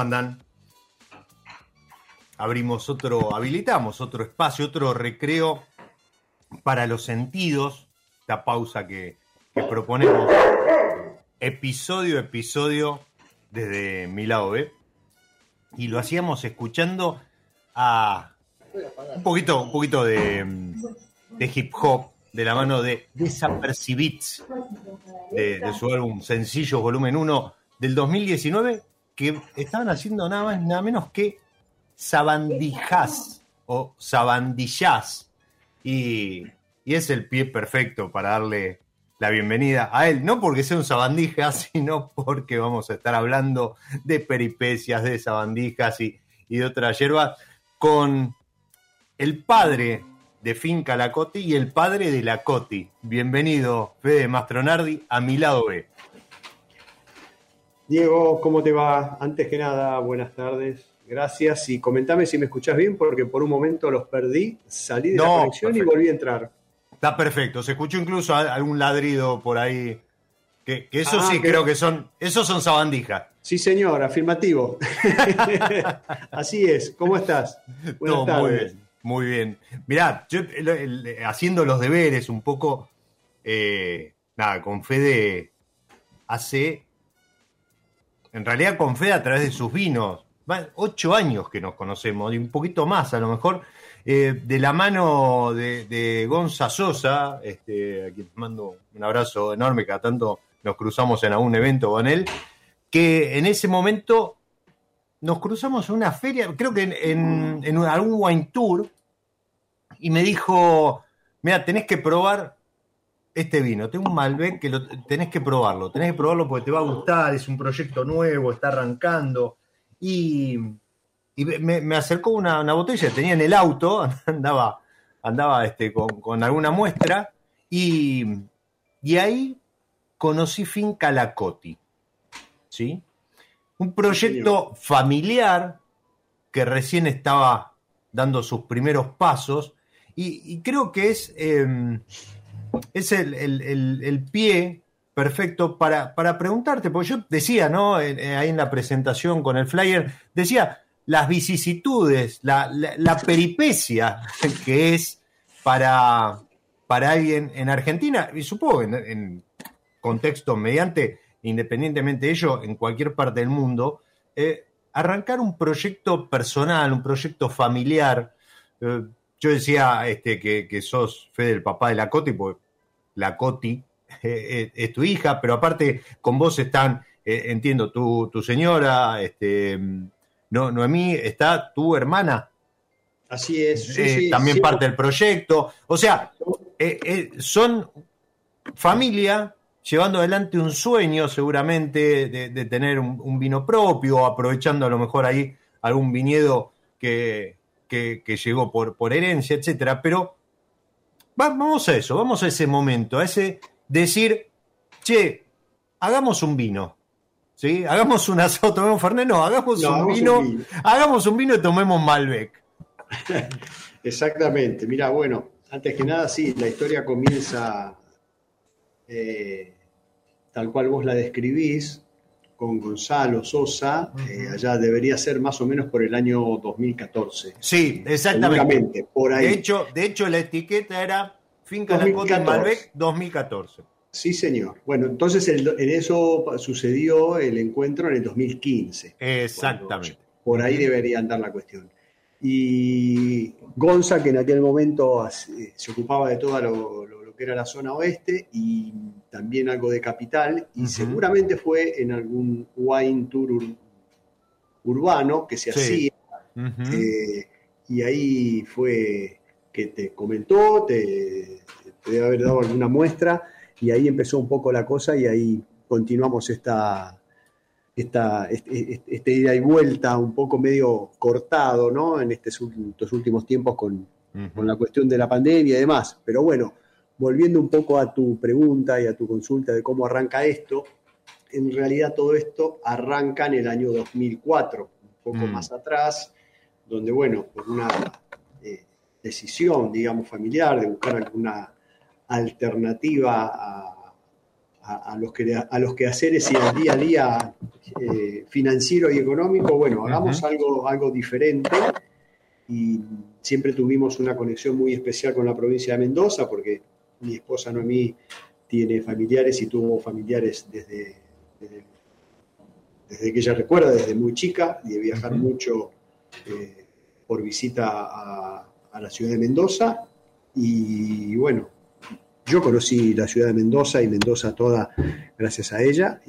¿Cómo andan? Abrimos otro, habilitamos otro espacio, otro recreo para los sentidos. Esta pausa que, proponemos episodio a episodio desde mi lado B. Y lo hacíamos escuchando a un poquito, un poquito de, de hip hop de la mano de Desapercibits de, de su álbum Sencillos Volumen 1 del 2019 que estaban haciendo nada más nada menos que sabandijas o sabandillas. Y, y es el pie perfecto para darle la bienvenida a él, no porque sea un sabandija, sino porque vamos a estar hablando de peripecias, de sabandijas y, y de otras hierbas, con el padre de Finca La Coti y el padre de La Coti. Bienvenido, Fede Mastronardi, a mi lado B. Diego, ¿cómo te va? Antes que nada, buenas tardes. Gracias y comentame si me escuchás bien porque por un momento los perdí, salí de la conexión y volví a entrar. Está perfecto, se escuchó incluso algún ladrido por ahí. Que, eso ah, sí creo que son, esos son sabandijas. Sí, señor, afirmativo. Así es, ¿cómo estás? Buenas tardes. Muy bien, muy bien. Mirá, yo haciendo los deberes un poco, eh, nada, con Fede hace en realidad con Fede a través de sus vinos. ocho años que nos conocemos, y un poquito más a lo mejor, eh, de la mano de, de Gonza Sosa, este, a quien mando un abrazo enorme, cada tanto nos cruzamos en algún evento con él, que en ese momento nos cruzamos en una feria, creo que en, en algún wine tour, y me dijo, mira, tenés que probar este vino, tengo un Malbec que lo, tenés que probarlo, tenés que probarlo porque te va a gustar, es un proyecto nuevo, está arrancando. Y, me, acercó una, botella, tenía en el auto, andaba, andaba este, con, alguna muestra, y, y ahí conocí Finca La Coti. ¿Sí? Un proyecto familiar que recién estaba dando sus primeros pasos y, creo que es, em, es el, pie perfecto para, para, preguntarte, porque yo decía, ¿no? Ahí en la presentación con el flyer, decía las vicisitudes, la, la peripecia que es para, para alguien en Argentina, y supongo en, en contexto mediante, independientemente de ello, en cualquier parte del mundo, eh, arrancar un proyecto personal, un proyecto familiar. Eh, yo decía este, que, que, sos fe del papá de la Coti, porque la Coti eh, es tu hija, pero aparte con vos están, entiendo, tu, tu señora, este, no, Noemí, está tu hermana. Así es. también parte del proyecto. O sea, eh, eh, son familia llevando adelante un sueño seguramente de, tener un, vino propio, aprovechando a lo mejor ahí algún viñedo que, llegó por, por herencia, etcétera. Pero vamos a eso, vamos a ese momento, a ese decir, che, hagamos un vino. ¿Sí? Hagamos un asado, tomemos Fernet, no, hagamos, un, vino, hagamos un vino y tomemos Malbec. Exactamente, mira, bueno, antes que nada, sí, la historia comienza eh, tal cual vos la describís, con Gonzalo Sosa, eh, allá debería ser más o menos por el año 2014. Sí, exactamente. Por ahí. De hecho, de hecho, la etiqueta era Finca La Cota Malbec 2014. Sí, señor. Bueno, entonces en eso sucedió el encuentro en el 2015. Exactamente. Por ahí debería andar la cuestión y Gonza, que en aquel momento eh, se ocupaba de todo lo, que era la zona oeste y también algo de capital, y seguramente fue en algún wine tour urbano que se hacía, eh, y ahí fue que te comentó, te, te debe haber dado alguna muestra, y ahí empezó un poco la cosa y ahí continuamos esta, esta, este, ida y vuelta un poco medio cortado, ¿no? En estos últimos tiempos con, la cuestión de la pandemia y demás. Pero bueno, volviendo un poco a tu pregunta y a tu consulta de cómo arranca esto, en realidad todo esto arranca en el año 2004, un poco mm. más atrás, donde, bueno, por una eh, decisión, digamos, familiar de buscar alguna alternativa a a, los, que, a los quehaceres y al día a día eh, financiero y económico, bueno, hagamos algo, algo diferente. Y siempre tuvimos una conexión muy especial con la provincia de Mendoza, porque mi esposa Noemí tiene familiares y tuvo familiares desde, desde, que ella recuerda, desde muy chica, y de viajar mucho eh, por visita a, a la ciudad de Mendoza. Y bueno, yo conocí la ciudad de Mendoza y Mendoza toda gracias a ella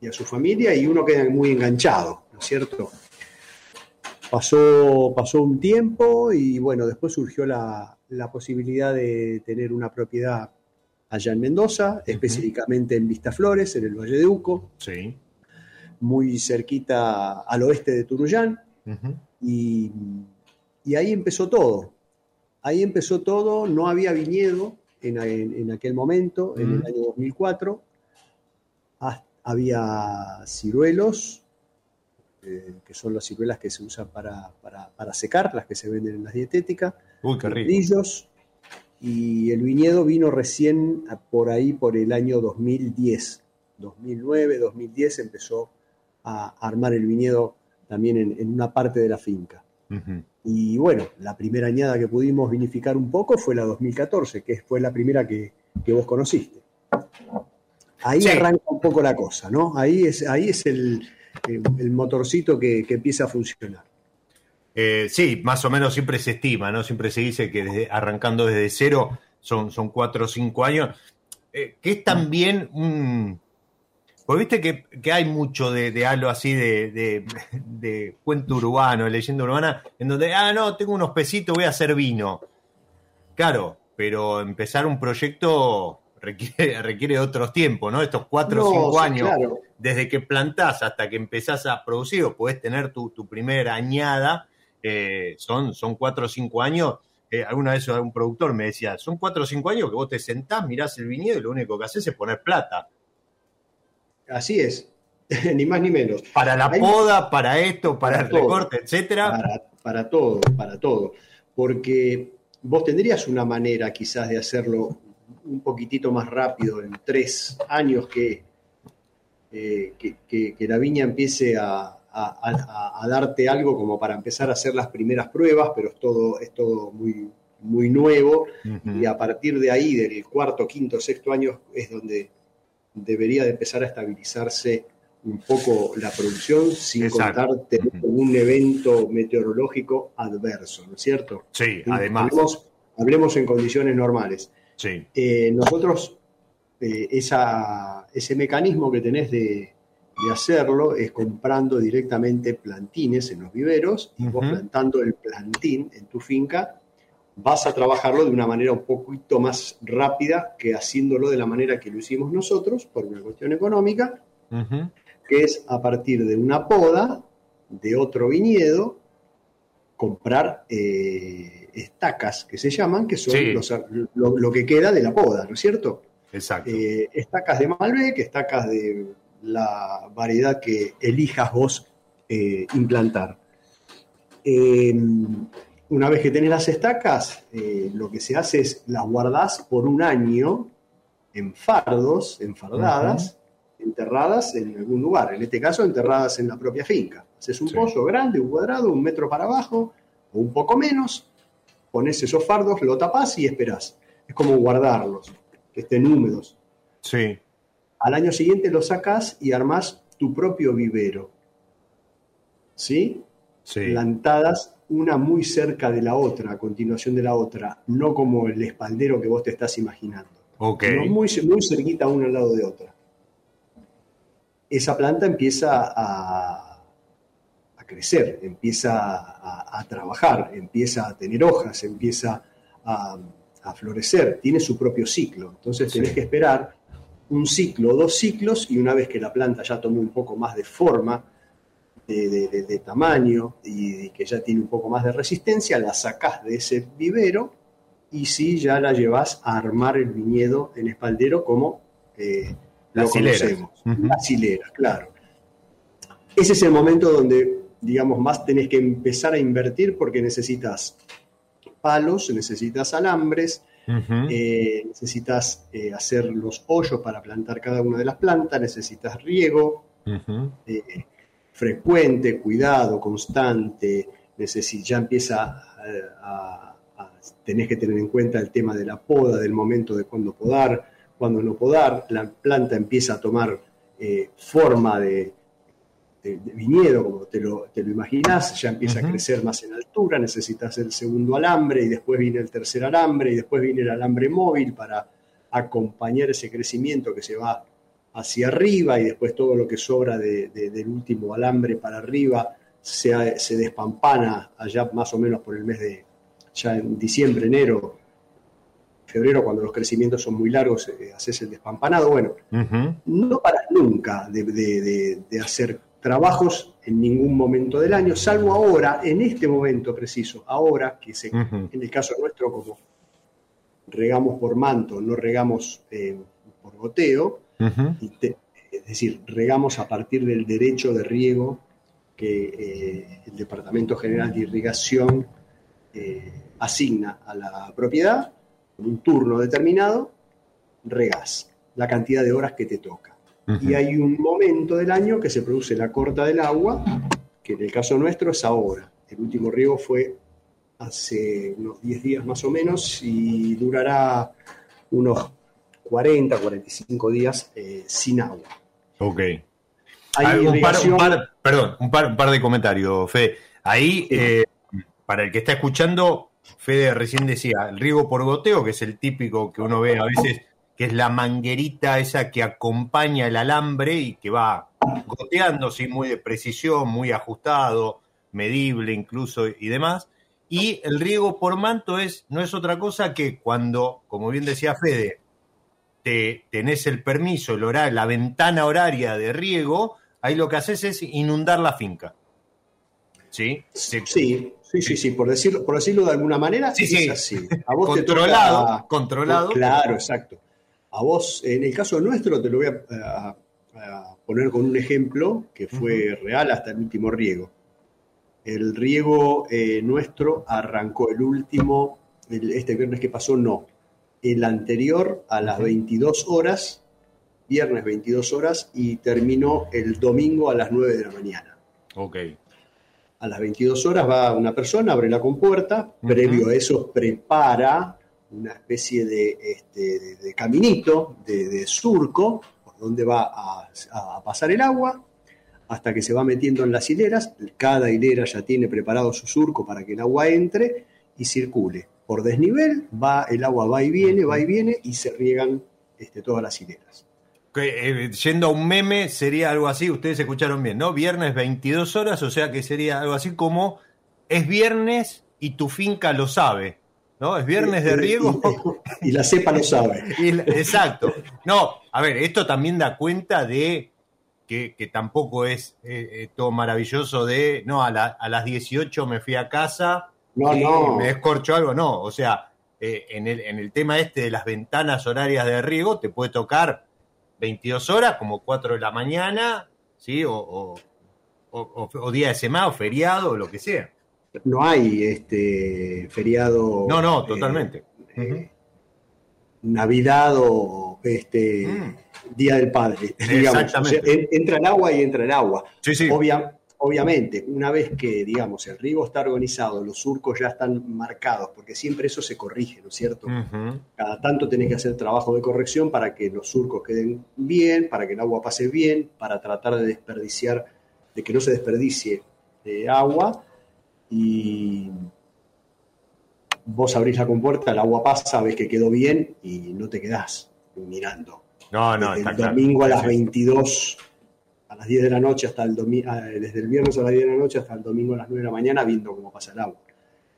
y, a su familia y uno queda muy enganchado, ¿no es cierto? Pasó, pasó un tiempo y bueno, después surgió la, posibilidad de tener una propiedad allá en Mendoza, específicamente en Vistaflores, en el Valle de Uco, sí. muy cerquita al oeste de Turuyán, y, y, ahí empezó todo. Ahí empezó todo, no había viñedo, en, aquel momento, en el año 2004. había ciruelos, eh, que son las ciruelas que se usan para, secar, las que se venden en las dietéticas. Uy, qué y el viñedo vino recién por ahí por el año 2010. 2009, 2010 empezó a armar el viñedo también en, una parte de la finca. Y bueno, la primera añada que pudimos vinificar un poco fue la 2014, que fue la primera que, vos conociste. Ahí arranca un poco la cosa, ¿no? Ahí es, ahí es el, motorcito que, empieza a funcionar. Eh, sí, más o menos siempre se estima, ¿no? Siempre se dice que arrancando desde cero son, son cuatro o cinco años, eh, que es también un, pues viste que, hay mucho de, algo así de, cuento urbano, de leyenda urbana, en donde, ah, no, tengo unos pesitos, voy a hacer vino. Claro, pero empezar un proyecto requiere, requiere otros tiempos, ¿no? Estos cuatro o cinco años, desde que plantás hasta que empezás a producir o podés tener tu, primera añada, eh, son, son cuatro o cinco años eh, alguna vez un productor me decía, son cuatro o cinco años que vos te sentás, mirás el viñedo y lo único que haces es poner plata. Así es, ni más ni menos. Para la poda, para esto, para, el recorte, etcétera. Para, para todo, para todo. Porque vos tendrías una manera quizás de hacerlo un poquitito más rápido en tres años que, eh, que, la viña empiece a, darte algo como para empezar a hacer las primeras pruebas, pero es todo, es todo muy, muy nuevo y a partir de ahí, del cuarto, quinto, sexto año, es donde debería de empezar a estabilizarse un poco la producción sin contar tener un evento meteorológico adverso, ¿no es cierto? Sí, además. Hablemos, en condiciones normales. Sí. Eh, nosotros, eh, esa, ese mecanismo que tenés de, hacerlo es comprando directamente plantines en los viveros y vos plantando el plantín en tu finca vas a trabajarlo de una manera un poquito más rápida que haciéndolo de la manera que lo hicimos nosotros por una cuestión económica que es a partir de una poda de otro viñedo, comprar eh, estacas que se llaman, que son lo, que queda de la poda, ¿no es cierto? Exacto. Eh, estacas de Malbec, estacas de la variedad que elijas vos eh, implantar. una vez que tenés las estacas, lo que se hace es las guardás por un año en fardos, en fardadas, enterradas en algún lugar, en este caso enterradas en la propia finca. Haces un pozo grande, un cuadrado, un metro para abajo o un poco menos, pones esos fardos, lo tapás y esperás. Es como guardarlos, que estén húmedos. Sí. Al año siguiente lo sacás y armás tu propio vivero. ¿Sí? Sí. Plantadas una muy cerca de la otra, a continuación de la otra, no como el espaldero que vos te estás imaginando. Ok. muy, muy cerquita una al lado de otra esa planta empieza a, crecer, empieza a, trabajar, empieza a tener hojas, empieza a, florecer, tiene su propio ciclo. Entonces tenés que esperar un ciclo o dos ciclos y una vez que la planta ya tomó un poco más de forma, de, tamaño y, que ya tiene un poco más de resistencia, la sacás de ese vivero y sí ya la llevas a armar el viñedo en espaldero como eh, las hileras. Las hileras, claro. Ese es el momento donde, digamos, más tenés que empezar a invertir porque necesitas palos, necesitas alambres, eh, necesitas eh, hacer los hoyos para plantar cada una de las plantas, necesitas riego eh, frecuente, cuidado, constante, ya empieza a, a, tenés que tener en cuenta el tema de la poda, del momento de cuándo podar, cuando no podar, la planta empieza a tomar forma de, viñedo, como te lo, te lo imaginás, ya empieza a crecer más en altura, necesitas el segundo alambre y después viene el tercer alambre y después viene el alambre móvil para acompañar ese crecimiento que se va hacia arriba y después todo lo que sobra del último alambre para arriba se, se despampana allá más o menos por el mes de, ya en diciembre, enero, febrero, cuando los crecimientos son muy largos, eh, haces el despampanado. Bueno, no paras nunca de, hacer trabajos en ningún momento del año, salvo ahora, en este momento preciso, ahora que se, en el caso nuestro, como regamos por manto, no regamos eh, por goteo, es decir, regamos a partir del derecho de riego que eh, el Departamento General de Irrigación asigna a la propiedad un turno determinado, regás la cantidad de horas que te toca. Y hay un momento del año que se produce la corta del agua, que en el caso nuestro es ahora. El último riego fue hace unos 10 días más o menos y durará unos 40, 45 días eh, sin agua. Ok. Hay un, par, perdón, un par, de comentarios, Fe. Ahí, eh, para el que está escuchando, Fede recién decía, el riego por goteo, que es el típico que uno ve a veces, que es la manguerita esa que acompaña el alambre y que va goteando, sí, muy de precisión, muy ajustado, medible incluso y demás. Y el riego por manto es, no es otra cosa que cuando, como bien decía Fede, te, tenés el permiso, el horario, la ventana horaria de riego, ahí lo que haces es inundar la finca. ¿Sí? sí, Sí, sí, sí, por decirlo, por decirlo de alguna manera, Sí, es sí. así. A vos te controlado, toca- controlado. Claro, exacto. A vos, en el caso nuestro, te lo voy a, a- a poner con un ejemplo que fue real hasta el último riego. El riego eh, nuestro arrancó el último, el- este viernes que pasó, no. El anterior a las 22 horas, viernes 22 horas, y terminó el domingo a las 9 de la mañana. Ok. A las 22 horas va una persona, abre la compuerta, previo a eso prepara una especie de, este, de- de caminito, de, de surco, por donde va a, a pasar el agua, hasta que se va metiendo en las hileras. Cada hilera ya tiene preparado su surco para que el agua entre y circule. Por desnivel, va, el agua va y viene, va y viene, y se riegan este, todas las hileras. Que, eh, yendo a un meme, sería algo así, ustedes escucharon bien, ¿no? Viernes 22 horas, o sea que sería algo así como es viernes y tu finca lo sabe, ¿no? Es viernes de Eh, riego. Y, la cepa lo sabe. la- exacto. No, a ver, esto también da cuenta de que, que tampoco es eh, eh, todo maravilloso de, no, a, la- a las 18 me fui a casa, No, y no. me descorcho algo, no, o sea, eh, en, el, en el tema este de las ventanas horarias de riego te puede tocar 22 horas, como 4 de la mañana, ¿sí? O, o- o- o día de semana, o feriado, o lo que sea. No hay este feriado. No, no, eh, totalmente. eh, Navidad o este Mm. Día del Padre, digamos. Exactamente. O sea, en- entra el agua y entra el agua. Sí, sí. Obvia- obviamente, una vez que, digamos, el riego está organizado, los surcos ya están marcados, porque siempre eso se corrige, ¿no es cierto? Cada tanto tenés que hacer trabajo de corrección para que los surcos queden bien, para que el agua pase bien, para tratar de desperdiciar, de que no se desperdicie eh, agua. Y vos abrís la compuerta, el agua pasa, ves que quedó bien y no te quedás mirando. No, no, desde está el claro. domingo a las Sí. 22 22, a las 10 de la noche hasta el domingo, desde el viernes a las 10 de la noche hasta el domingo a las 9 de la mañana viendo cómo pasa el agua.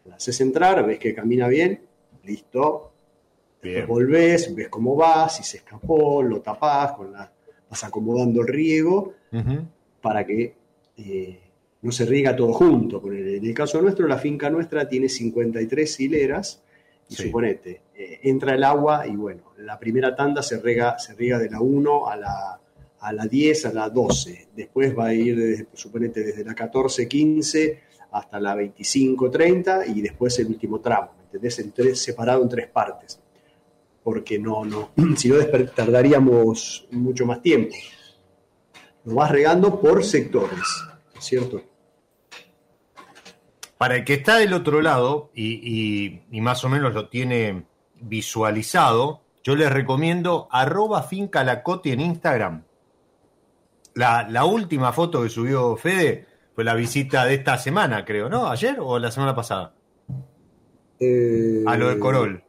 La haces entrar, ves que camina bien, listo. Bien. Después volvés, ves cómo va, si se escapó, lo tapás, con la, vas acomodando el riego para que eh, no se riega todo junto. Con el- en el caso nuestro, la finca nuestra tiene 53 hileras y Sí. suponete, eh, entra el agua y bueno, la primera tanda se riega, se riega de la 1 a la, a la 10, a la 12. Después va a ir, desde, suponete, desde la 14, 15 hasta la 25, 30 y después el último tramo, ¿me ¿entendés? En tres, separado en tres partes. Porque no, no, si no tardaríamos mucho más tiempo. Lo vas regando por sectores, ¿no es ¿cierto? Para el que está del otro lado y, y- y más o menos lo tiene visualizado, yo les recomiendo arroba finca Lacoti en Instagram. La, la última foto que subió Fede fue la visita de esta semana, creo, ¿no? ¿Ayer o la semana pasada? Eh, A lo de Corol.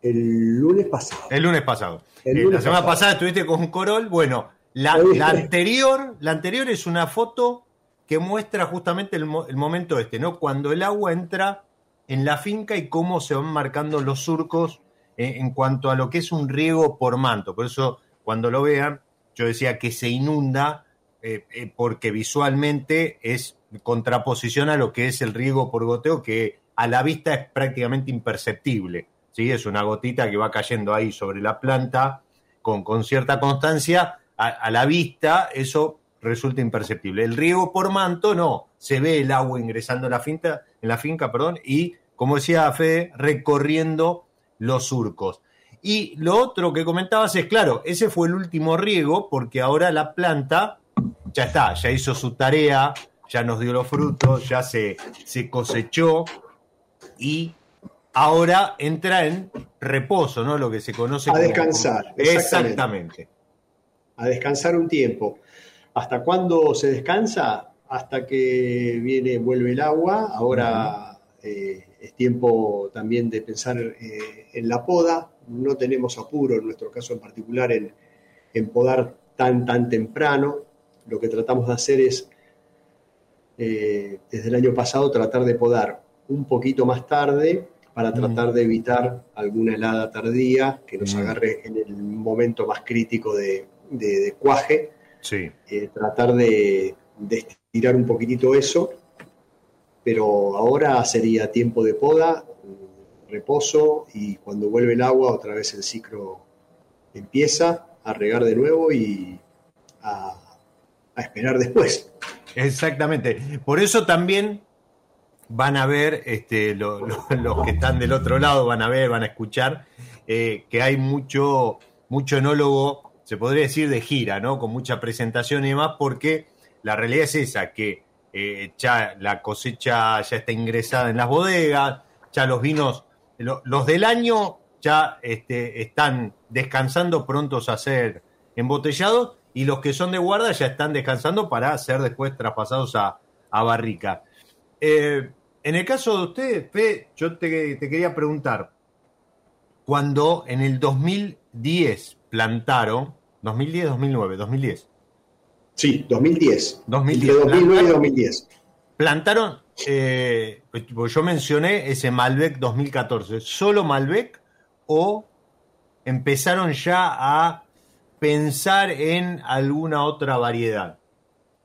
El lunes pasado. El lunes pasado. El Eh, la semana pasado. pasada estuviste con Corol. Bueno, la anterior, la anterior es una foto que muestra justamente el, mo- el momento este, ¿no? Cuando el agua entra en la finca y cómo se van marcando los surcos eh, en cuanto a lo que es un riego por manto. Por eso, cuando lo vean, yo decía que se inunda eh, eh, porque visualmente es contraposición a lo que es el riego por goteo, que a la vista es prácticamente imperceptible. ¿sí? Es una gotita que va cayendo ahí sobre la planta con, con cierta constancia. A la vista eso resulta imperceptible. El riego por manto no, se ve el agua ingresando en la finca, en la finca perdón, y, como decía Fede, recorriendo los surcos. Y lo otro que comentabas es, claro, ese fue el último riego porque ahora la planta ya está, ya hizo su tarea, ya nos dio los frutos, ya se, se cosechó y ahora entra en reposo, ¿no? Lo que se conoce A como... descansar, Exactamente. exactamente. A descansar un tiempo. ¿Hasta cuándo se descansa? Hasta que viene, vuelve el agua. Ahora eh, es tiempo también de pensar eh, en la poda. No tenemos apuro, en nuestro caso en particular, en, en podar tan, tan temprano. Lo que tratamos de hacer es, eh, desde el año pasado, tratar de podar un poquito más tarde para tratar de evitar alguna helada tardía que nos agarre en el momento más crítico de, de- de cuaje. Sí. Eh, tratar de, de estirar un poquitito eso pero ahora sería tiempo de poda, reposo y cuando vuelve el agua otra vez el ciclo empieza a regar de nuevo y a, esperar después. Exactamente. Por eso también van a ver, este, los que están del otro lado van a ver, van a escuchar eh, que hay mucho, mucho enólogo, se podría decir de gira, ¿no? Con mucha presentación y demás, porque la realidad es esa, que eh, ya la cosecha ya está ingresada en las bodegas, ya los vinos, los del año ya este, están descansando prontos a ser embotellados y los que son de guarda ya están descansando para ser después traspasados a, barrica. Eh, en el caso de ustedes, yo te, quería preguntar, cuando en el 2010 plantaron, 2010, 2009, 2010. Sí, 2010. 2010. 2009 y 2010. Plantaron, eh, pues yo mencioné ese Malbec 2014, ¿solo Malbec o empezaron ya a pensar en alguna otra variedad?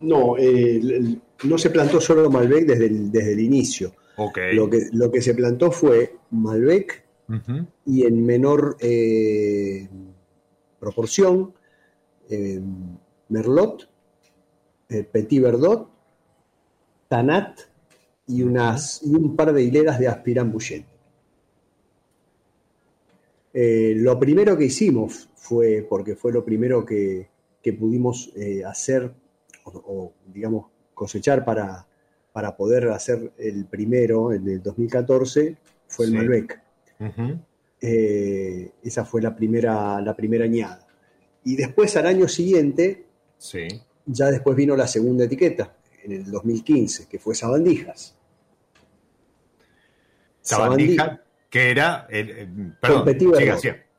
No, eh, no se plantó solo Malbec desde el, desde el inicio. Lo, que, lo que se plantó fue Malbec y en menor eh, proporción eh, Merlot, Petit Verdot, Tanat y, unas, y un par de hileras de Aspirant Bouchet. lo primero que hicimos fue, porque fue lo primero que, pudimos hacer o, digamos, cosechar para, para poder hacer el primero, en el 2014, fue el Malbec. Eh, esa fue la primera, la primera añada. Y después, al año siguiente, ya después vino la segunda etiqueta, en el 2015, que fue Sabandijas. Sabandija, que era el, perdón,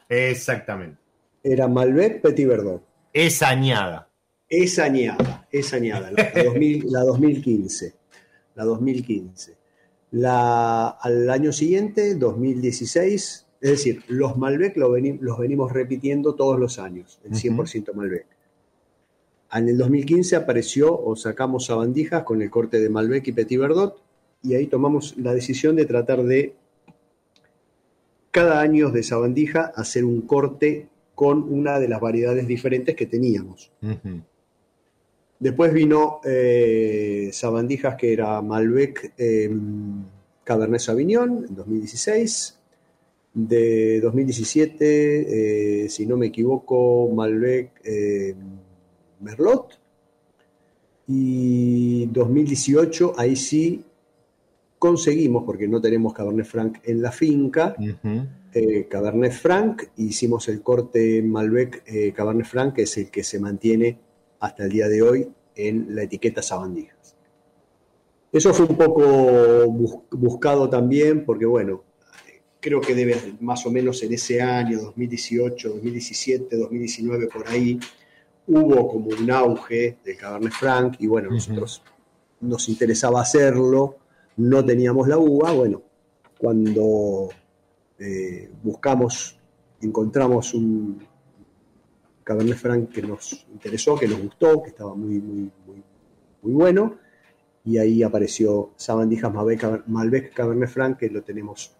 exactamente. Era Malbec Petit Verdot. Esa añada. Es añada, es añada, la, 2015. La 2015. La, al año siguiente, 2016, es decir, los Malbec los, venimos repitiendo todos los años, el 100% Malbec. En el 2015 apareció o sacamos sabandijas con el corte de Malbec y Petit Verdot y ahí tomamos la decisión de tratar de cada año de sabandija hacer un corte con una de las variedades diferentes que teníamos. Después vino eh, Sabandijas, que era Malbec em, Cabernet Sauvignon, en 2016. De 2017, eh, si no me equivoco, Malbec em, Merlot. Y 2018, ahí sí conseguimos, porque no tenemos Cabernet Franc en la finca, eh, Cabernet Franc, hicimos el corte Malbec Cabernet Franc, que es el que se mantiene hasta el día de hoy en la etiqueta sabandijas. Eso fue un poco buscado también porque, bueno, creo que debe más o menos en ese año, 2018, 2017, 2019, por ahí, hubo como un auge del Cabernet Franc y, bueno, nosotros nos interesaba hacerlo, no teníamos la uva, bueno, cuando eh, buscamos, encontramos un, Cabernet Franc que nos interesó, que nos gustó, que estaba muy, muy, muy, bueno. Y ahí apareció Sabandijas Malbec Cabernet Franc, que lo tenemos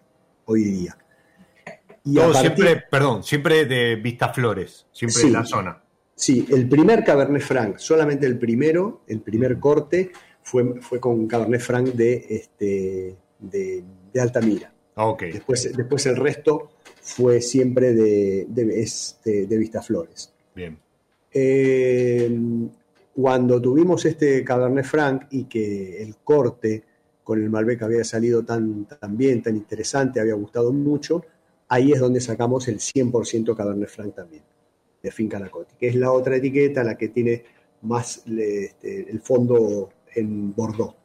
hoy día. Y siempre, perdón, siempre de Vistaflores, siempre en la zona. Sí, el primer Cabernet Franc, solamente el primero, el primer corte, fue, fue con Cabernet Franc de, este, de, Altamira. Okay. Después, después el resto fue siempre de, de, este, de Vistaflores. Bien. Eh, cuando tuvimos este Cabernet Franc y que el corte con el Malbec había salido tan, tan bien, tan interesante, había gustado mucho, ahí es donde sacamos el 100% Cabernet Franc también, de Finca Lacote, que es la otra etiqueta, la que tiene más este, el fondo en Bordeaux.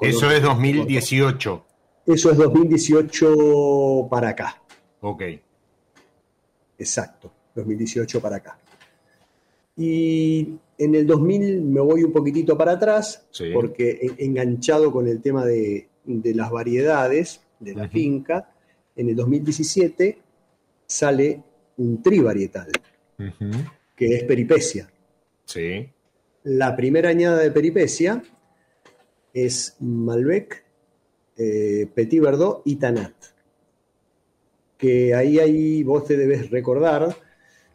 Eso es 2018. Eso es 2018 para acá. Ok. Exacto. 2018 para acá. Y en el 2000 me voy un poquitito para atrás, porque enganchado con el tema de, las variedades de la finca, en el 2017 sale un trivarietal, que es peripecia. Sí. La primera añada de peripecia es Malbec, eh, Petit Verdot y Tanat. Que ahí, ahí vos te debes recordar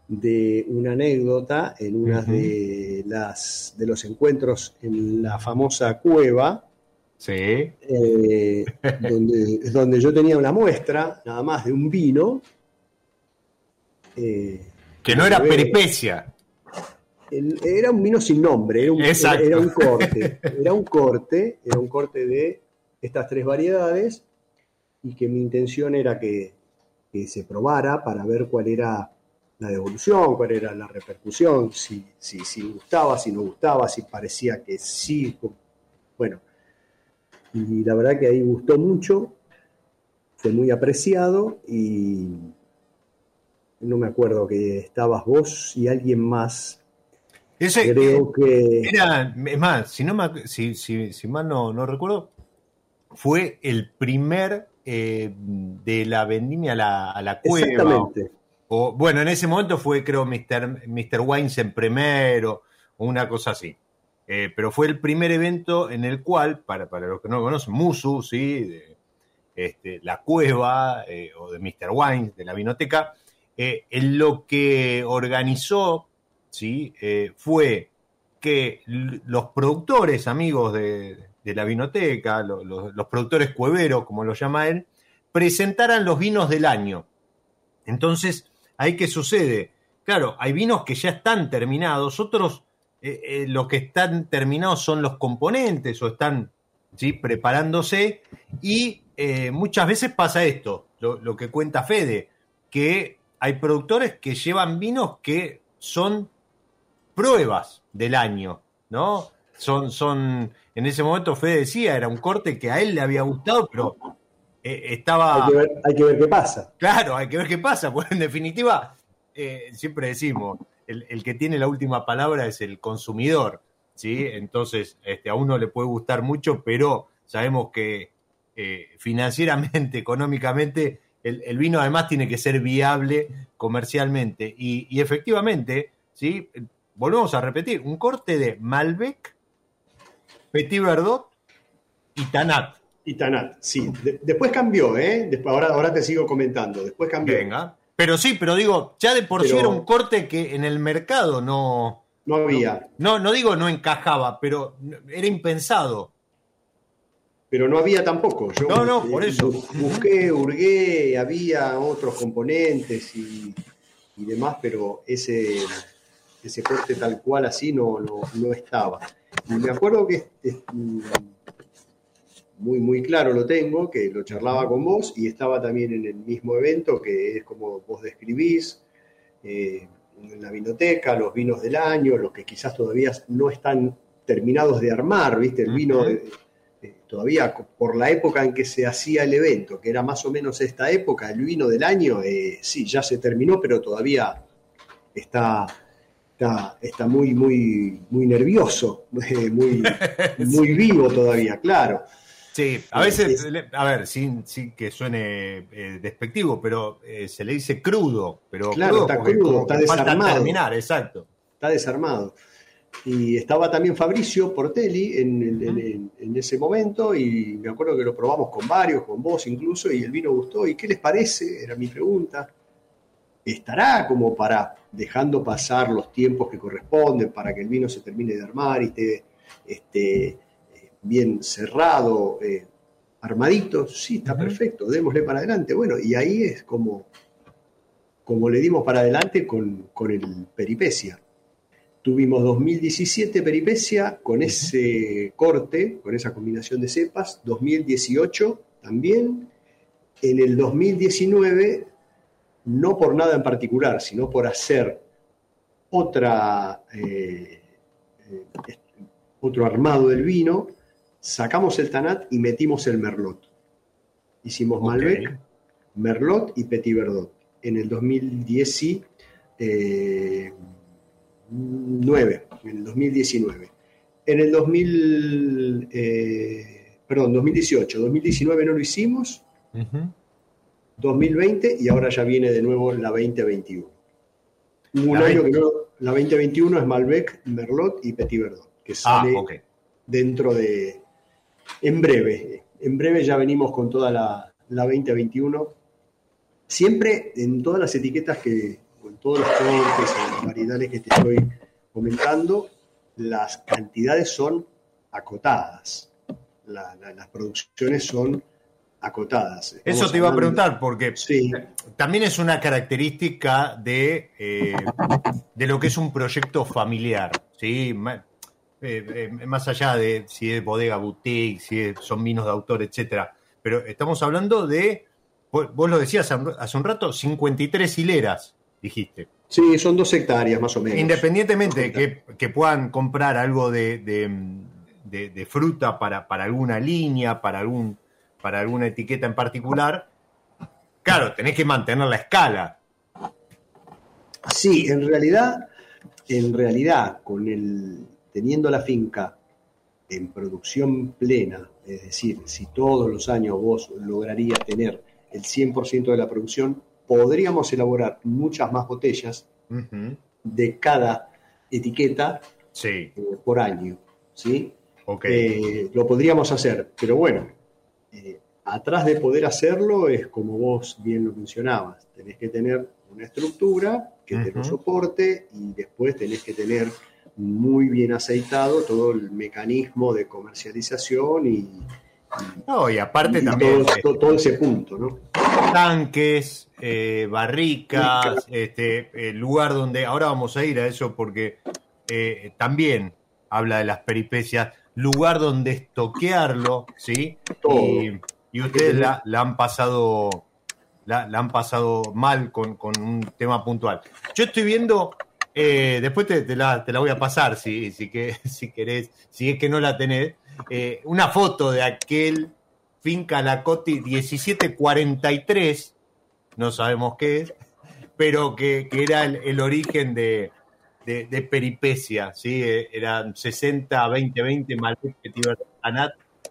de una anécdota en una de, las, de los encuentros en la famosa cueva, Sí. eh, donde, donde yo tenía una muestra, nada más, de un vino. eh, Que no era peripecia. el- era un vino sin nombre, era un, era un corte, era un corte, era un corte de estas tres variedades y que mi intención era que, que se probara para ver cuál era la devolución, cuál era la repercusión, si, si, si gustaba, si no gustaba, si parecía que sí. Bueno, y la verdad que ahí gustó mucho, fue muy apreciado y no me acuerdo que estabas vos y alguien más Ese Creo que era, es más, si, no me si, si, si mal no, no recuerdo, fue el primer eh, de la vendimia a la, a la cueva. exactamente. O, bueno, en ese momento fue, creo, Mr. Mr. Wines en primero, o una cosa así. Eh, pero fue el primer evento en el cual, para, para los que no lo conocen, Musu, ¿sí? De, este, la cueva, eh, o de Mr. Wines, de la vinoteca, eh, en lo que organizó, ¿sí? Eh, fue que los productores, amigos de, de la vinoteca, lo- lo- los productores cueveros, como lo llama él, presentaran los vinos del año. Entonces, ¿ahí qué sucede? Claro, hay vinos que ya están terminados, otros, eh, eh, los que están terminados son los componentes o están ¿sí? preparándose y eh, muchas veces pasa esto, lo, lo que cuenta Fede, que hay productores que llevan vinos que son pruebas del año, ¿no? Son, son, en ese momento Fede decía, era un corte que a él le había gustado, pero eh, estaba... Hay que, ver, hay que ver qué pasa. Claro, hay que ver qué pasa, porque en definitiva, eh, siempre decimos, el, el que tiene la última palabra es el consumidor, ¿sí? Entonces, este, a uno le puede gustar mucho, pero sabemos que eh, financieramente, económicamente, el, el vino además tiene que ser viable comercialmente. Y, y efectivamente, ¿sí? Volvemos a repetir, un corte de Malbec, Petit Verdot y Tanat. Y Tanat, sí. De- después cambió, ¿eh? Después, ahora, ahora te sigo comentando. Después cambió. Venga. Pero sí, pero digo, ya de por sí Pero- era un corte que en el mercado no, No había. no, no digo no encajaba, pero era impensado. Pero no había tampoco. Yo No, no, por eh, eso. bu- Busqué, hurgué, había otros componentes y, y demás, pero ese, ese corte tal cual así no, no, no estaba. Y me acuerdo que este, muy, muy claro lo tengo, que lo charlaba con vos y estaba también en el mismo evento, que es como vos describís, eh, en la vinoteca, los vinos del año, los que quizás todavía no están terminados de armar, ¿viste? El vino de- eh, todavía por la época en que se hacía el evento, que era más o menos esta época, el vino del año, eh, sí, ya se terminó, pero todavía está, está, está muy, muy, muy nervioso, eh, muy, muy vivo todavía, claro. Sí, a veces, Es- le- a ver, sin, sin que suene eh, despectivo, pero eh, se le dice crudo, pero Claro, crudo está crudo, está falta desarmado. terminar, exacto. está desarmado. Y estaba también Fabricio Portelli en, en- en- en ese momento y me acuerdo que lo probamos con varios, con vos incluso, y el vino gustó. ¿Y qué les parece? Era mi pregunta. ¿Estará como para dejando pasar los tiempos que corresponden para que el vino se termine de armar y esté este, eh, bien cerrado, eh, armadito? Sí, está perfecto, démosle para adelante. Bueno, y ahí es como, como le dimos para adelante con, con el Peripecia. Tuvimos 2017 Peripecia con ese corte, con esa combinación de cepas, 2018 también, en el 2019, no por nada en particular, sino por hacer otra, eh, eh, otro armado del vino, sacamos el Tanat y metimos el Merlot. Hicimos. Malbec, Merlot y Petit Verdot en el 2019, en el 2019. En el 2000, eh, perdón, 2018, 2019 no lo hicimos, Ujú. 2020 y ahora ya viene de nuevo la 2021. Hubo un La año 20. que no, la 2021 es Malbec, Merlot y Petit Verdot, que Ah, sale dentro de, En breve, en breve ya venimos con toda la, la 2021. Siempre en todas las etiquetas que, con todos los cortes o las variedades que te estoy comentando, las cantidades son acotadas. La- la- las producciones son acotadas. Eso te iba a preguntar, porque Sí, también es una característica de, eh, de lo que es un proyecto familiar, ¿sí? Eh, eh, más allá de si es bodega boutique, si es- son vinos de autor, etcétera. Pero estamos hablando de, vos vos lo decías hace un- hace un rato, 53 hileras, dijiste. sí, son dos hectáreas más o menos. Independientemente de que, que puedan comprar algo de, de- de- de fruta para, para alguna línea, para, algún, para alguna etiqueta en particular, claro, tenés que mantener la escala. Sí, en realidad, en realidad, con el teniendo la finca en producción plena, es decir, si todos los años vos lograrías tener el 100% de la producción, podríamos elaborar muchas más botellas de cada etiqueta Sí, eh, por año, ¿sí? ok. Eh, lo podríamos hacer, pero bueno, eh, atrás de poder hacerlo es como vos bien lo mencionabas, tenés que tener una estructura que te lo soporte y después tenés que tener muy bien aceitado todo el mecanismo de comercialización y, No, y aparte y también todo, eh, todo- todo ese punto, ¿no? tanques, eh, barricas, este, el lugar donde, ahora vamos a ir a eso porque eh, también habla de las peripecias, lugar donde estoquearlo, ¿sí? Todo. Y, y ustedes la, la han pasado, la, la han pasado mal con, con un tema puntual. Yo estoy viendo, eh, después te, te la, te la voy a pasar si, si, que, si querés, si es que no la tenés, eh, una foto de aquel Finca Lacoti 1743, no sabemos qué es, pero que, que era el, el origen de, de, de Peripecia, ¿sí? Eh, Eran 60, 20, 20 Malbec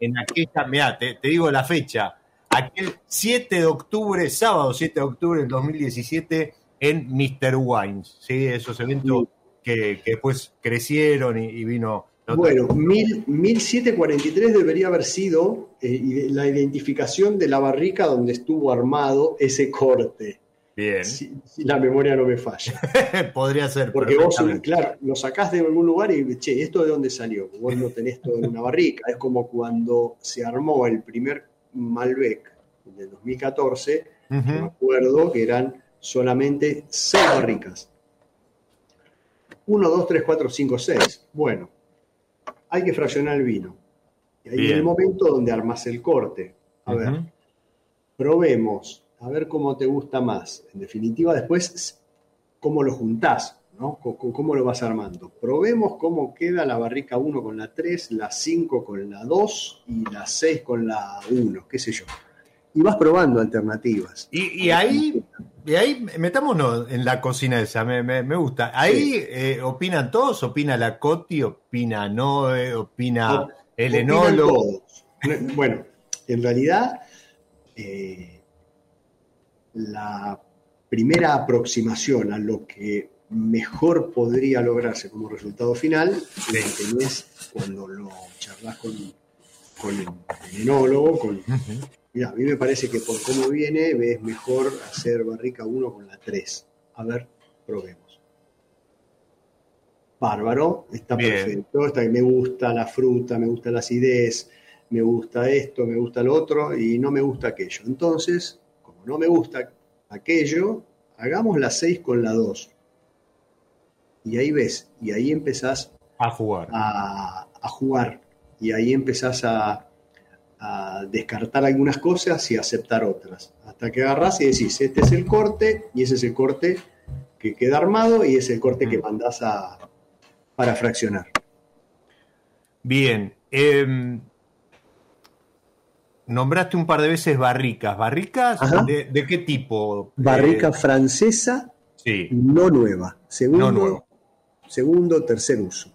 en aquella, mirá, te, te digo la fecha, aquel 7 de octubre, sábado 7 de octubre del 2017 en Mr. Wines, ¿sí? Esos eventos que, que después crecieron y, y vino... Bueno, mil- 1743 debería haber sido eh, la identificación de la barrica donde estuvo armado ese corte, Bien, si, si la memoria no me falla. podría ser. Porque vos, claro, lo sacás de algún lugar y, che, ¿esto de dónde salió? Vos no tenés todo en una barrica. Es como cuando se armó el primer Malbec de 2014, me Ujú. acuerdo que eran solamente seis barricas. 1, 2, 3, 4, 5, 6. Bueno, hay que fraccionar el vino. Y ahí es el momento donde armas el corte. A ver, Ujú. probemos, a ver cómo te gusta más. En definitiva, después, cómo lo juntás, ¿no? C- ¿Cómo lo vas armando? Probemos cómo queda la barrica 1 con la 3, la 5 con la 2 y la 6 con la 1, qué sé yo. Y vas probando alternativas. Y, y ahí, y ahí metámonos en la cocina esa, me, me- me gusta. Ahí eh, opinan todos, opina la Coti, opina Noé, opina Op- el Opinan enólogo. Bueno, en realidad, eh, la primera aproximación a lo que mejor podría lograrse como resultado final que tenés cuando lo charlas con, con el enólogo, con. Mira, a mí me parece que por cómo viene es mejor hacer barrica 1 con la 3. A ver, probemos. Bárbaro, está Bien. perfecto. Está, me gusta la fruta, me gusta la acidez, me gusta esto, me gusta lo otro y no me gusta aquello. Entonces, como no me gusta aquello, hagamos la 6 con la 2. Y ahí ves, y ahí empezás A jugar. a, a jugar y ahí empezás a, a descartar algunas cosas y aceptar otras. Hasta que agarrás y decís, este es el corte y ese es el corte que queda armado y es el corte que Mm. mandás a, para fraccionar. Bien. em, nombraste un par de veces barricas. ¿Barricas de, de qué tipo? Barrica Eh, francesa sí. no nueva. Segundo, No segundo tercer uso.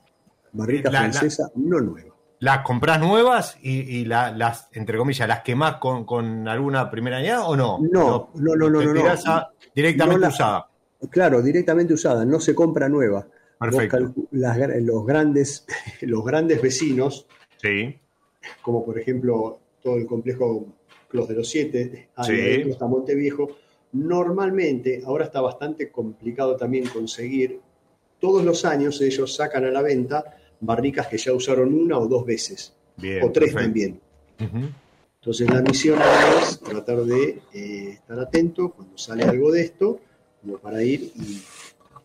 Barrica La- la- francesa no nueva. ¿Las compras nuevas y, y la- las, entre comillas, las quemás con, con alguna primera añada o no? No, no, no, no, no, no. tirás a- directamente No la- usada. Claro, directamente usada, no se compra nueva. Perfecto. las los, grandes, los grandes vecinos Sí. como por ejemplo todo el complejo Clos de los Siete, Sí. Costa Monteviejo, normalmente, ahora está bastante complicado también conseguir, todos los años ellos sacan a la venta barricas que ya usaron una o dos veces, Bien. o tres perfecto. también. Entonces la misión es tratar de eh, estar atento cuando sale algo de esto, como para ir y,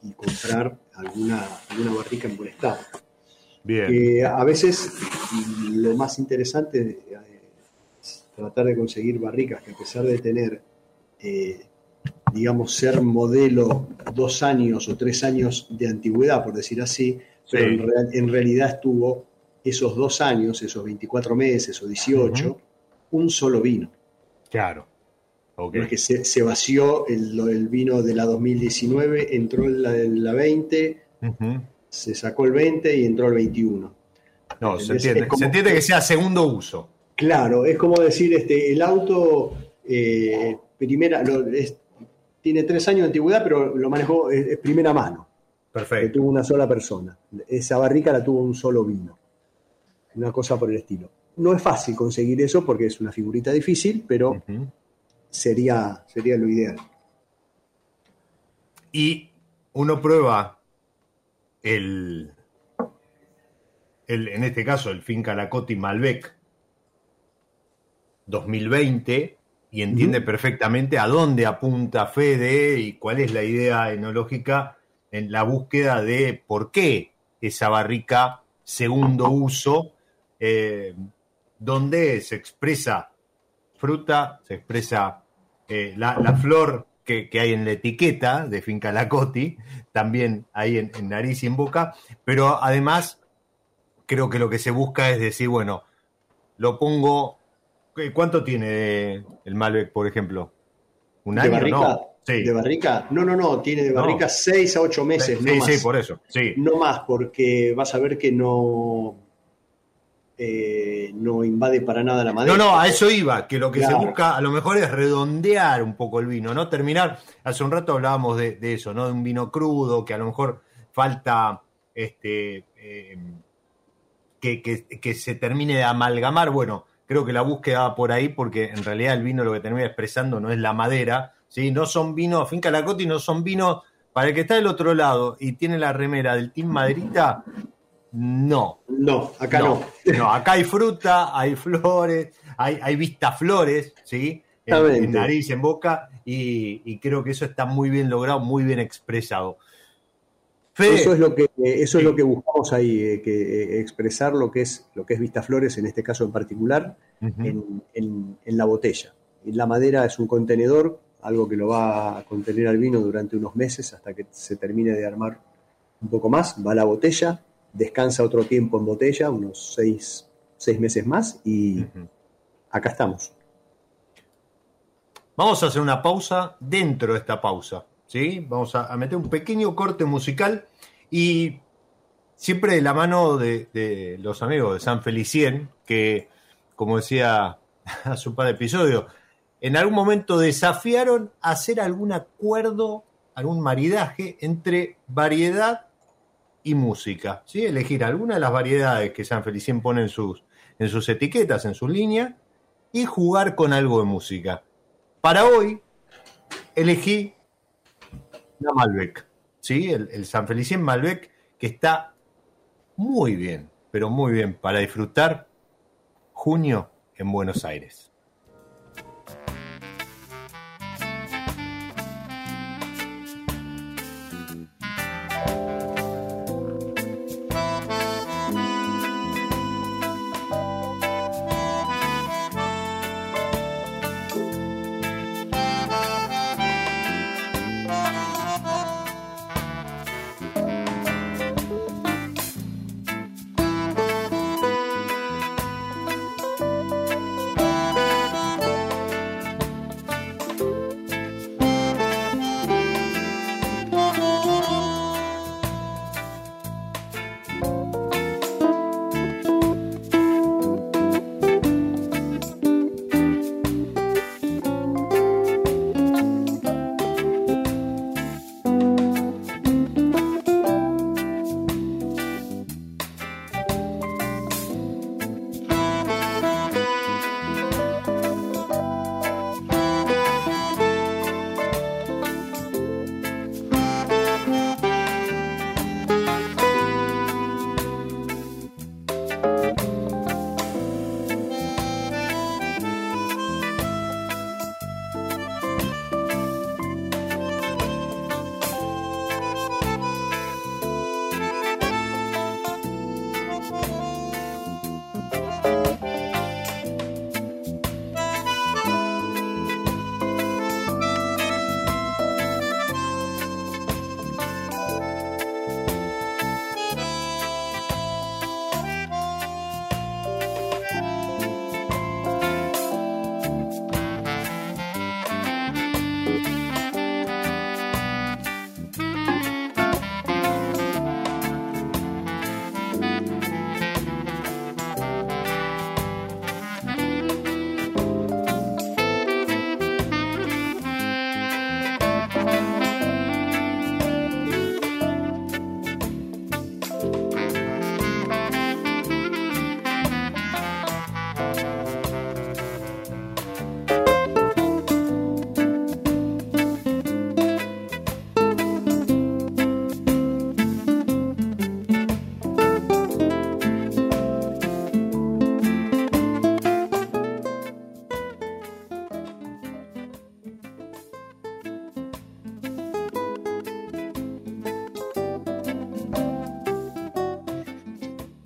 y comprar alguna, alguna barrica en buen estado. Bien. A veces lo más interesante eh, es tratar de conseguir barricas que a pesar de tener, eh, digamos, ser modelo dos años o tres años de antigüedad, por decir así, pero Sí. en, real- en realidad estuvo esos dos años, esos 24 meses o 18, Ujú. un solo vino. Claro. Ok. No es que se, se vació el, el vino de la 2019, entró en la, en la 20, Ujú. se sacó el 20 y entró el 21. No, se entiende. como- se entiende que sea segundo uso. Claro, es como decir, este, el auto, eh, primera, lo- es- tiene tres años de antigüedad, pero lo manejó, es, es primera mano, que tuvo una sola persona. Esa barrica la tuvo un solo vino. Una cosa por el estilo. No es fácil conseguir eso porque es una figurita difícil, pero sería, sería lo ideal. Y uno prueba el, el, en este caso, el Finca Lacotti Malbec 2020 y entiende perfectamente a dónde apunta Fede y cuál es la idea enológica en la búsqueda de por qué esa barrica segundo uso, eh, donde se expresa fruta, se expresa eh, la, la flor que, que hay en la etiqueta de Finca Lacotti, también ahí en, en nariz y en boca, pero además creo que lo que se busca es decir, bueno, lo pongo, ¿qué- ¿cuánto tiene el Malbec, por ejemplo? ¿Un ¿De año? barrica? No. Sí. ¿De barrica? No, no, no, tiene de No. barrica seis a ocho meses, sí, no más. sí, por eso, sí. No más, porque vas a ver que no, eh, no invade para nada la madera. No, no, a eso iba, que lo que Claro. se busca a lo mejor es redondear un poco el vino, ¿no? Terminar, hace un rato hablábamos de, de eso, ¿no? De un vino crudo, que a lo mejor falta este eh, que, que- que se termine de amalgamar. Bueno, creo que la búsqueda va por ahí, porque en realidad el vino lo que termina expresando no es la madera, ¿sí? No son vinos, Finca Lacotti no son vinos, para el que está del otro lado y tiene la remera del Team Madrita, no. No, acá no. No, acá hay fruta, hay flores, hay, hay vistaflores, ¿sí? En, nariz, en boca, y, y creo que eso está muy bien logrado, muy bien expresado. Fede, Eso es lo que eso es lo que buscamos ahí, eh, que eh, expresar lo que es lo que es Vistaflores en este caso en particular en, en- en la botella. La madera es un contenedor, algo que lo va a contener al vino durante unos meses hasta que se termine de armar un poco más. Va a la botella, descansa otro tiempo en botella, unos seis, seis meses más, y acá estamos. Vamos a hacer una pausa dentro de esta pausa, ¿sí? Vamos a, a meter un pequeño corte musical y siempre de la mano de, de los amigos de San Felicien, que, como decía hace un par de episodios, en algún momento desafiaron a hacer algún acuerdo, algún maridaje entre variedad y música, ¿sí? Elegir alguna de las variedades que San Felicien pone en sus, en sus etiquetas, en sus líneas, y jugar con algo de música. Para hoy elegí la Malbec, ¿sí? El, el San Felicien Malbec que está muy bien, pero muy bien para disfrutar junio en Buenos Aires.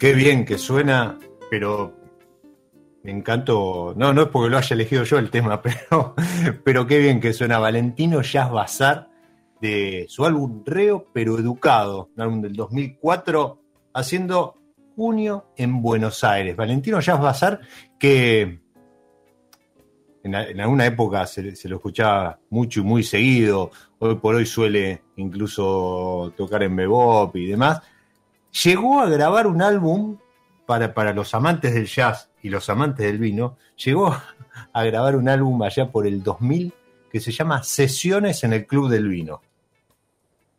Qué bien que suena, pero me encantó. No, no es porque lo haya elegido yo el tema, pero, pero qué bien que suena Valentino Jazz Bazar de su álbum Reo pero Educado, un álbum del 2004, haciendo junio en Buenos Aires. Valentino Jazz Bazar, que en, alguna época se, lo escuchaba mucho y muy seguido, hoy por hoy suele incluso tocar en bebop y demás, llegó a grabar un álbum para, para los amantes del jazz y los amantes del vino, llegó a grabar un álbum allá por el 2000 que se llama Sesiones en el Club del Vino.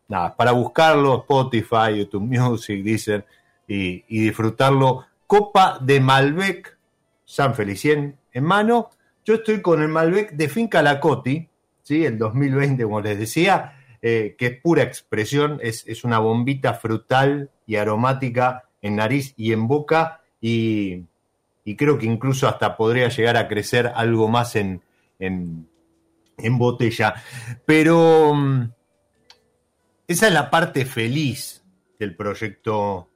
Nada, para buscarlo, Spotify, YouTube Music, Deezer, y, disfrutarlo. Copa de Malbec, San Felicien en mano. Yo estoy con el Malbec de Finca Lacoti, ¿sí? el 2020, como les decía, eh, que es pura expresión, es, es, una bombita frutal y aromática en nariz y en boca, y, y creo que incluso hasta podría llegar a crecer algo más en, en, botella. Pero mm, esa es la parte feliz del proyecto,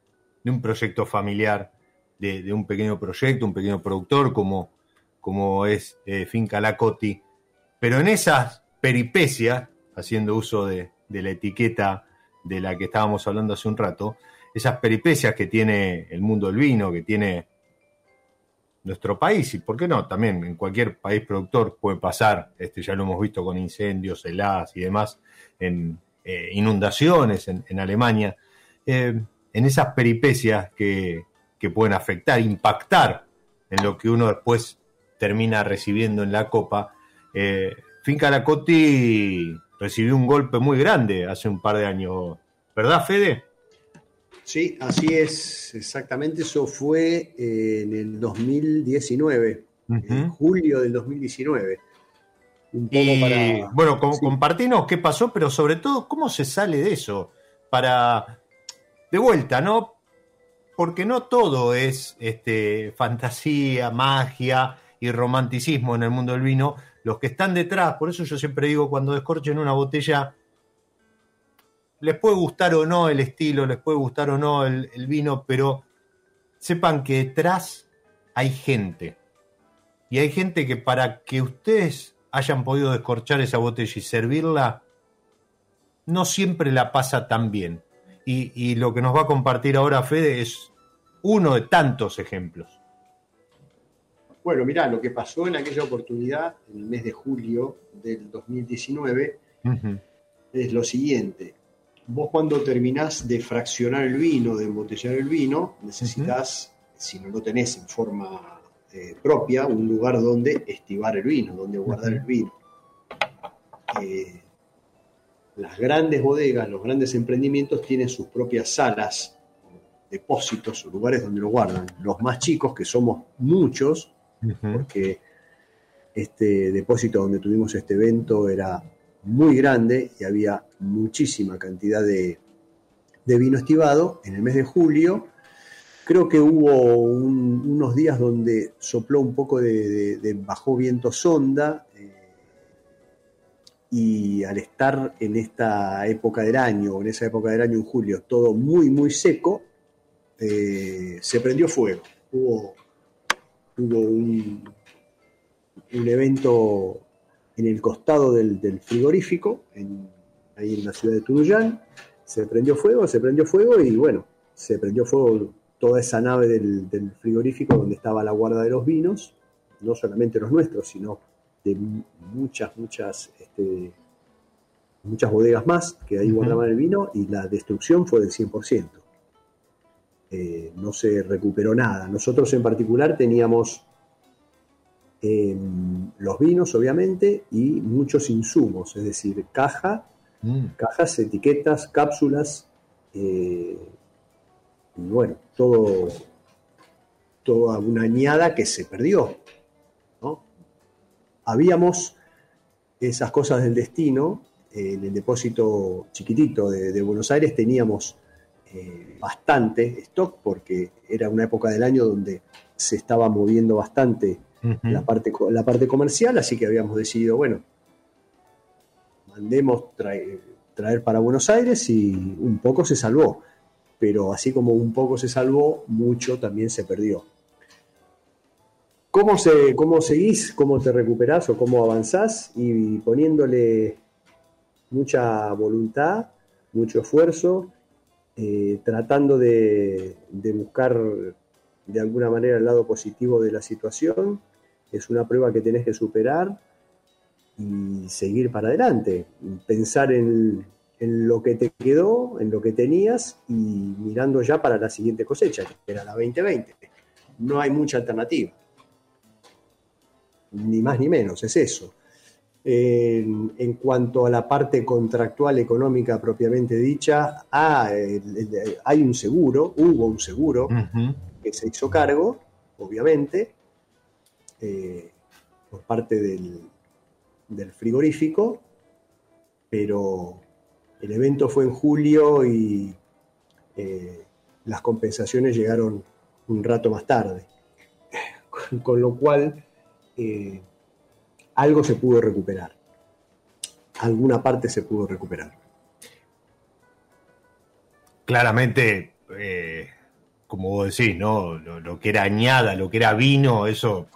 de un proyecto familiar, de, un pequeño proyecto, un pequeño productor como, como es eh, Finca Lacoti. Pero en esas peripecias, haciendo uso de, la etiqueta de la que estábamos hablando hace un rato, esas peripecias que tiene el mundo del vino, que tiene nuestro país y, ¿por qué no? También en cualquier país productor puede pasar, este, ya lo hemos visto con incendios, heladas y demás, en eh, inundaciones en, Alemania, eh, en esas peripecias que, pueden afectar, impactar en lo que uno después termina recibiendo en la copa. Eh, Finca recibió un golpe muy grande hace un par de años, ¿verdad, Fede? Sí, así es, exactamente. Eso fue eh, en el 2019, en julio del 2019. Un poco para. Bueno, compartimos qué pasó, pero sobre todo, ¿cómo se sale de eso? Para. De vuelta, ¿no? Porque no todo es este, fantasía, magia y romanticismo en el mundo del vino. Los que están detrás, por eso yo siempre digo, cuando descorchen una botella, les puede gustar o no el estilo, les puede gustar o no el, vino, pero sepan que detrás hay gente. Y hay gente que para que ustedes hayan podido descorchar esa botella y servirla, no siempre la pasa tan bien. Y, y, lo que nos va a compartir ahora Fede es uno de tantos ejemplos. Bueno, mirá, lo que pasó en aquella oportunidad, en el mes de julio del 2019, es lo siguiente vos cuando terminás de fraccionar el vino, de embotellar el vino, necesitas, si no lo tenés en forma eh, propia, un lugar donde estivar el vino, donde guardar el vino. Eh, las grandes bodegas, los grandes emprendimientos tienen sus propias salas, depósitos, lugares donde lo guardan. Los más chicos, que somos muchos, porque este depósito donde tuvimos este evento era muy grande y había muchísima cantidad de, vino estivado en el mes de julio. Creo que hubo unos días donde sopló un poco de, bajo viento sonda eh, y al estar en esta época del año, en esa época del año en julio, todo muy, muy seco, eh, se prendió fuego. Hubo, hubo un, un evento en el costado del, frigorífico, ahí en la ciudad de Turuyán, se prendió fuego, se prendió fuego y bueno, se prendió fuego toda esa nave del, frigorífico donde estaba la guarda de los vinos, no solamente los nuestros, sino de muchas, muchas, este, muchas bodegas más que ahí guardaban el vino y la destrucción fue del 100%. Eh, no se recuperó nada. Nosotros en particular teníamos los vinos, obviamente, y muchos insumos, es decir, caja, mm. cajas, etiquetas, cápsulas, eh, y bueno, todo, toda una añada que se perdió. Habíamos esas cosas del destino, en el depósito chiquitito de, Buenos Aires teníamos eh, bastante stock porque era una época del año donde se estaba moviendo bastante la, parte, la parte comercial, así que habíamos decidido, bueno, mandemos traer, para Buenos Aires y un poco se salvó. pero así como un poco se salvó, mucho también se perdió. ¿Cómo, se, cómo seguís? ¿Cómo te recuperás o cómo avanzás? Y poniéndole mucha voluntad, mucho esfuerzo, eh, tratando de, buscar de alguna manera el lado positivo de la situación. Es una prueba que tenés que superar y seguir para adelante. Pensar en, en lo que te quedó, en lo que tenías y mirando ya para la siguiente cosecha, que era la 2020. No hay mucha alternativa. Ni más ni menos, es eso. En, en cuanto a la parte contractual económica propiamente dicha, ah, hay un seguro, hubo un seguro que se hizo cargo, obviamente, eh, por parte del, del frigorífico, pero el evento fue en julio y eh, las compensaciones llegaron un rato más tarde. Con, con lo cual, eh, algo se pudo recuperar. Alguna parte se pudo recuperar. Claramente, eh, como vos decís, ¿no? Lo, lo que era añada, lo que era vino, eso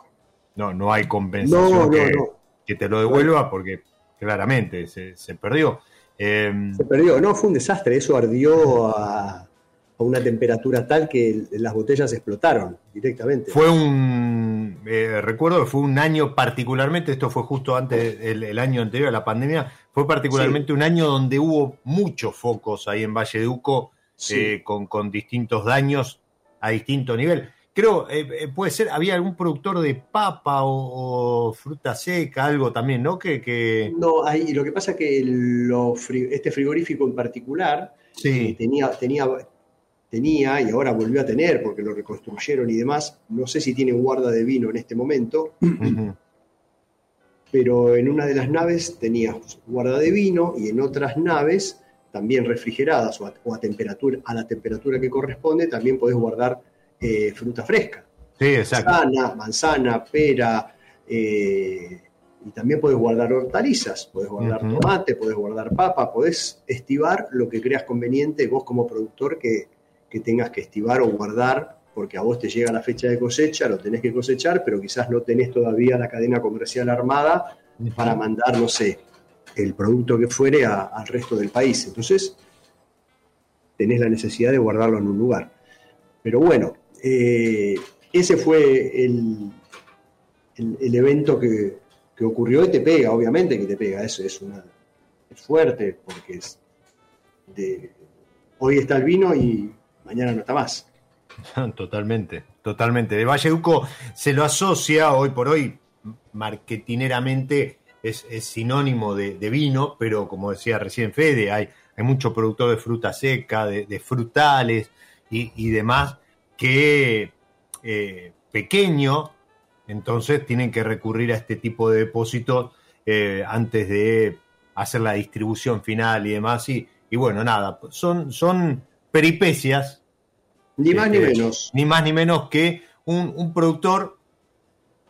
no, no hay compensación No, no, que, no. que te lo devuelva porque claramente se, se perdió. Eh, Se perdió, no, fue un desastre, eso ardió a, a una temperatura tal que las botellas explotaron directamente. Fue un, eh, recuerdo que fue un año particularmente, esto fue justo antes del el año anterior a la pandemia, fue particularmente un año donde hubo muchos focos ahí en Valle de Uco Sí. eh, con, con distintos daños a distinto nivel. Creo, eh, eh, puede ser, había algún productor de papa o, o fruta seca, algo también, ¿no? Que, que No, ahí, lo que pasa es que lo este frigorífico en particular sí, tenía, tenía, tenía, y ahora volvió a tener porque lo reconstruyeron y demás, no sé si tiene guarda de vino en este momento, pero en una de las naves tenía guarda de vino y en otras naves, también refrigeradas o a, o a temperatura, a la temperatura que corresponde, también podés guardar eh, fruta fresca. sí, exacto. manzana, manzana, pera, eh, y también puedes guardar hortalizas, puedes guardar tomate, puedes guardar papa, podés estivar lo que creas conveniente vos como productor que, que tengas que estivar o guardar, porque a vos te llega la fecha de cosecha, lo tenés que cosechar, pero quizás no tenés todavía la cadena comercial armada para mandar, no sé, el producto que fuere a- al resto del país. Entonces, tenés la necesidad de guardarlo en un lugar. Pero bueno, eh, ese fue el, el- el evento que, que ocurrió y te pega, obviamente que te pega, eso es, una, es fuerte, porque es de, hoy está el vino y mañana no está más. Totalmente, totalmente. De Valle Duco se lo asocia hoy por hoy, marketineramente es, sinónimo de, vino, pero como decía recién Fede, hay, hay mucho productor de fruta seca, de, frutales y, demás, que eh, pequeño, entonces tienen que recurrir a este tipo de depósitos eh, antes de hacer la distribución final y demás. Y, y bueno, nada, son, son peripecias Ni más ni este, menos. Ni más ni menos que un, un productor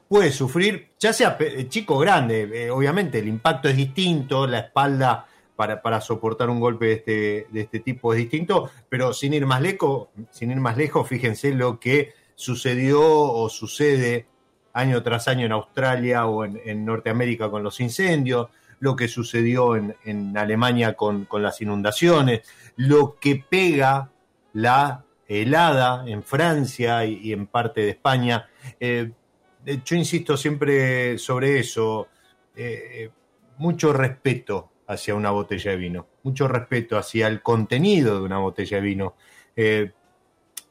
puede sufrir, ya sea pe- chico o grande, eh, obviamente el impacto es distinto, la espalda para, para soportar un golpe de este, de este tipo es distinto, pero sin ir más lejos, sin ir más lejos, fíjense lo que sucedió o sucede año tras año en Australia o en, en Norteamérica con los incendios, lo que sucedió en, en Alemania con, con las inundaciones, lo que pega la helada en Francia y, en parte de España. Eh, eh, yo insisto siempre sobre eso, eh, eh, mucho respeto hacia una botella de vino, mucho respeto hacia el contenido de una botella de vino.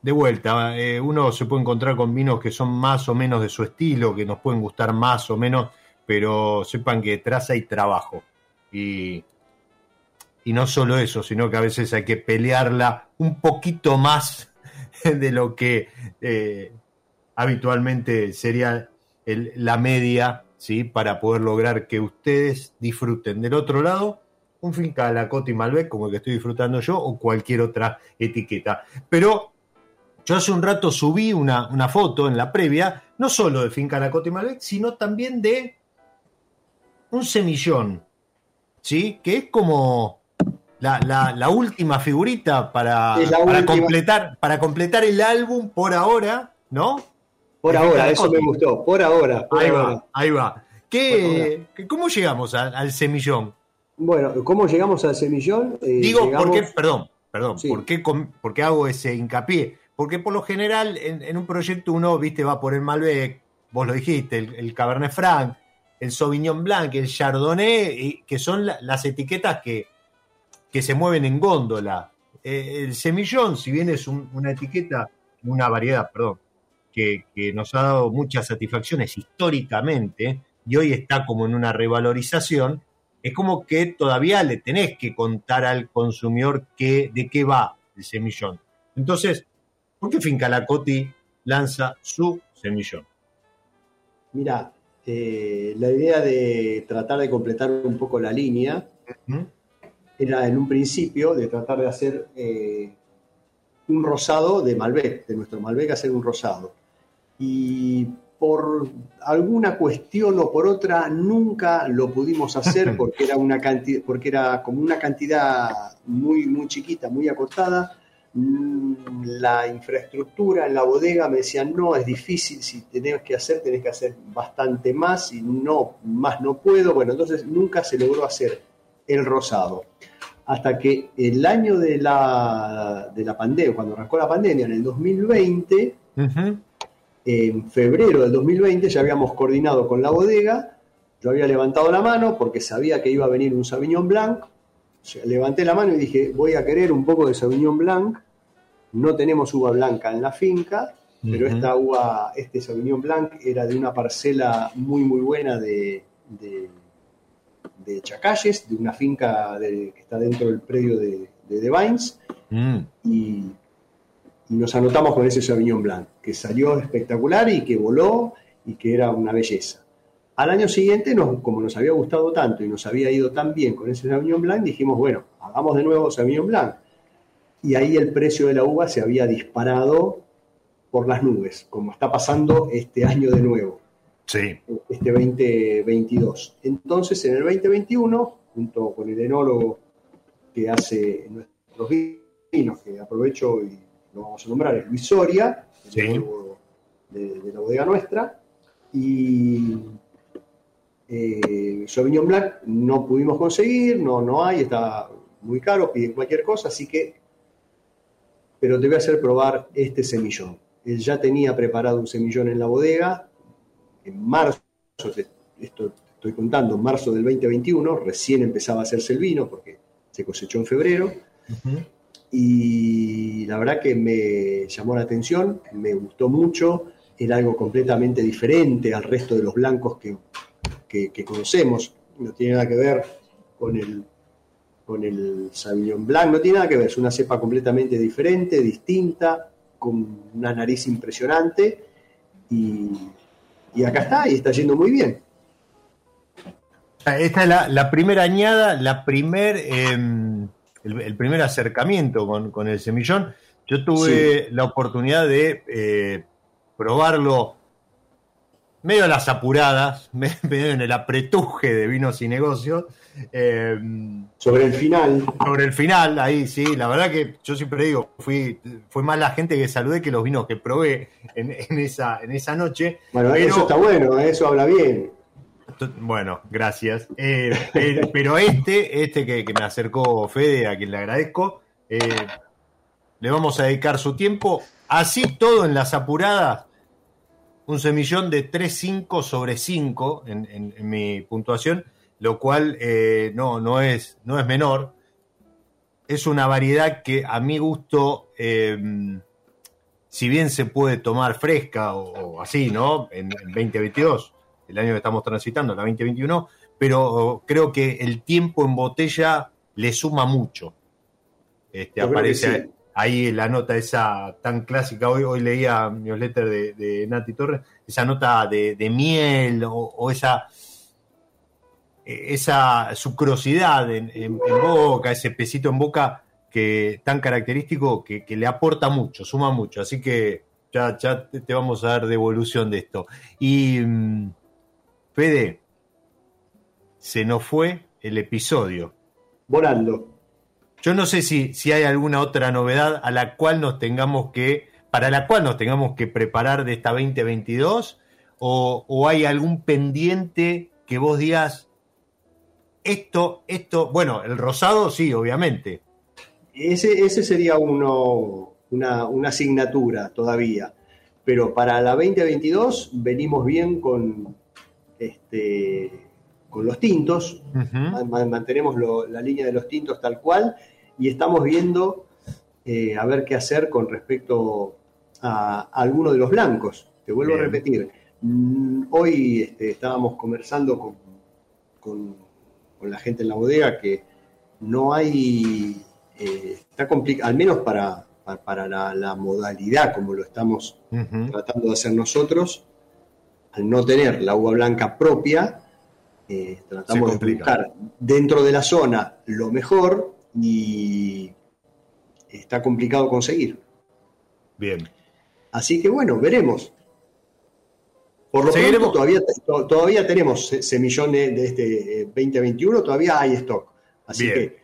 De vuelta, uno se puede encontrar con vinos que son más o menos de su estilo, que nos pueden gustar más o menos, pero sepan que detrás hay trabajo. Y, y no solo eso, sino que a veces hay que pelearla un poquito más de lo que eh, habitualmente sería la media, ¿sí? Para poder lograr que ustedes disfruten. Del otro lado, un Finca Lacota y Malbec, como el que estoy disfrutando yo, o cualquier otra etiqueta. Pero yo hace un rato subí una, una foto en la previa, no solo de Finca Lacota y Malbec, sino también de un semillón, ¿sí? Que es como la, última figurita para, para, Completar, para completar el álbum por ahora, ¿no? Por ahora, eso me gustó, por ahora. ahí va, ahí va. ¿Qué, ¿Cómo llegamos al semillón? Bueno, ¿cómo llegamos al semillón? Eh, Digo, ¿por qué, perdón, perdón, ¿por, qué, hago ese hincapié? Porque por lo general en, un proyecto uno, viste, va por el Malbec, vos lo dijiste, el, Cabernet Franc, el Sauvignon Blanc, el Chardonnay, y, que son las etiquetas que, que se mueven en góndola. Eh, el semillón, si bien es una etiqueta, una variedad, perdón, que, nos ha dado muchas satisfacciones históricamente y hoy está como en una revalorización, es como que todavía le tenés que contar al consumidor qué, de qué va el semillón. Entonces, ¿por qué Finca La Coti lanza su semillón? Mira, eh, la idea de tratar de completar un poco la línea era en un principio de tratar de hacer eh, un rosado de Malbec, de nuestro Malbec hacer un rosado. Y por alguna cuestión o por otra nunca lo pudimos hacer porque era una cantidad, porque era como una cantidad muy muy chiquita, muy acortada. Mm, la infraestructura en la bodega me decían, no, es difícil, si tenés que hacer, tenés que hacer bastante más y no, más no puedo. Bueno, entonces nunca se logró hacer el rosado. Hasta que el año de la, de la pandemia, cuando arrancó la pandemia, en el 2020, en febrero del 2020 ya habíamos coordinado con la bodega, yo había levantado la mano porque sabía que iba a venir un Sauvignon Blanc, levanté la mano y dije, voy a querer un poco de Sauvignon Blanc, no tenemos uva blanca en la finca, pero esta uva, este Sauvignon Blanc era de una parcela muy muy buena de de Chacalles, de una finca que está dentro del predio de, de The Vines, mm. y, nos anotamos con ese Sauvignon Blanc, que salió espectacular y que voló y que era una belleza. Al año siguiente, como nos había gustado tanto y nos había ido tan bien con ese Sauvignon Blanc, dijimos, bueno, hagamos de nuevo Sauvignon Blanc. Y ahí el precio de la uva se había disparado por las nubes, como está pasando este año de nuevo sí. este 2022. Entonces, en el 2021, junto con el enólogo que hace nuestros vinos, que aprovecho y lo vamos a nombrar, es Luis Soria, de, la bodega nuestra, y eh, Sauvignon Blanc no pudimos conseguir, no, no hay, está muy caro, piden cualquier cosa, así que, pero te voy a hacer probar este semillón. Él ya tenía preparado un semillón en la bodega, en marzo, esto estoy contando, en marzo del 2021, recién empezaba a hacerse el vino porque se cosechó en febrero. Y la verdad que me llamó la atención, me gustó mucho, era algo completamente diferente al resto de los blancos que, conocemos. No tiene nada que ver con el, con el Sauvignon Blanc, no tiene nada que ver, es una cepa completamente diferente, distinta, con una nariz impresionante y y acá está y está yendo muy bien. Esta es la, primera añada, la primer, em, el, primer acercamiento con, el semillón. Yo tuve la oportunidad de eh, probarlo medio a las apuradas, medio en el apretuje de vinos y negocios. Em, sobre el final. Sobre el final, ahí sí, la verdad que yo siempre digo, fui, fue más la gente que saludé que los vinos que probé en, esa, en esa noche. Bueno, eso está bueno, eso habla bien. Bueno, gracias. Eh, pero este, este que, me acercó Fede, a quien le agradezco, eh, le vamos a dedicar su tiempo. Así todo en las apuradas, un semillón de 3.5 sobre 5 en, mi puntuación, lo cual eh, no, no, es, no es menor. Es una variedad que a mi gusto, em, si bien se puede tomar fresca o, así, ¿no? En, 2022, el año que estamos transitando, la 2021, pero creo que el tiempo en botella le suma mucho. Este, aparece, ahí la nota esa tan clásica, hoy, hoy leía newsletter de, de Nati Torres, esa nota de, miel o, esa, esa sucrosidad en, boca, ese pesito en boca que tan característico que, le aporta mucho, suma mucho. Así que ya, ya te vamos a dar devolución de esto. Y mm, Fede, se nos fue el episodio. Volando. Yo no sé si, si hay alguna otra novedad a la cual nos tengamos que, para la cual nos tengamos que preparar de esta 2022, o, o hay algún pendiente que vos digas, esto, esto, bueno, el rosado sí, obviamente. Ese, ese sería uno, una, una asignatura todavía, pero para la 2022 venimos bien con, este, con los tintos, mantenemos lo- la línea de los tintos tal cual y estamos viendo eh, a ver qué hacer con respecto a, a alguno de los blancos. Te vuelvo Bien. a repetir, mm, hoy este, estábamos conversando con, con- con la gente en la bodega que no hay, eh, está complicado, al menos para, para, para la, la modalidad como lo estamos tratando de hacer nosotros, al no tener la uva blanca propia, eh, tratamos de buscar dentro de la zona lo mejor y está complicado conseguir. Bien. Así que bueno, veremos. Por lo Seguiremos. pronto todavía, to- todavía tenemos se- semillones de este eh, 2021, todavía hay stock. Así Bien. que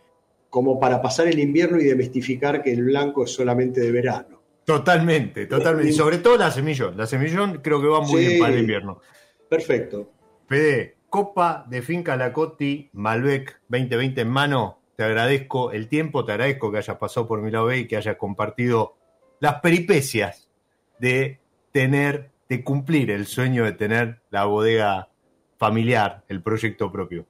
como para pasar el invierno y demestificar que el blanco es solamente de verano. Totalmente, totalmente. Y sobre todo la semillón. La semillón creo que va muy Sí. bien para el invierno. Perfecto. Fede, Copa de Finca Lacotti Malbec 2020 en mano. Te agradezco el tiempo, te agradezco que hayas pasado por mi lado B y que hayas compartido las peripecias de tener, de cumplir el sueño de tener la bodega familiar, el proyecto propio.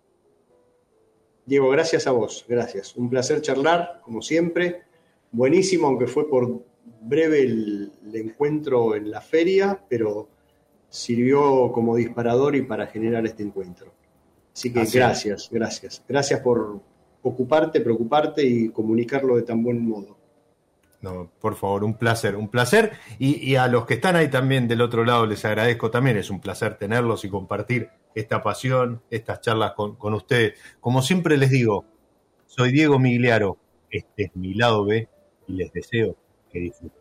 Diego, gracias a vos, gracias. Un placer charlar, como siempre. Buenísimo, aunque fue por breve el encuentro en la feria, pero sirvió como disparador y para generar este encuentro. Así que Así es. gracias, gracias. Gracias por ocuparte, preocuparte y comunicarlo de tan buen modo. No, por favor, un placer, un placer. Y, y a los que están ahí también del otro lado les agradezco también. Es un placer tenerlos y compartir esta pasión, estas charlas con, con ustedes. Como siempre les digo, soy Diego Migliaro, este es mi lado B y les deseo que disfruten.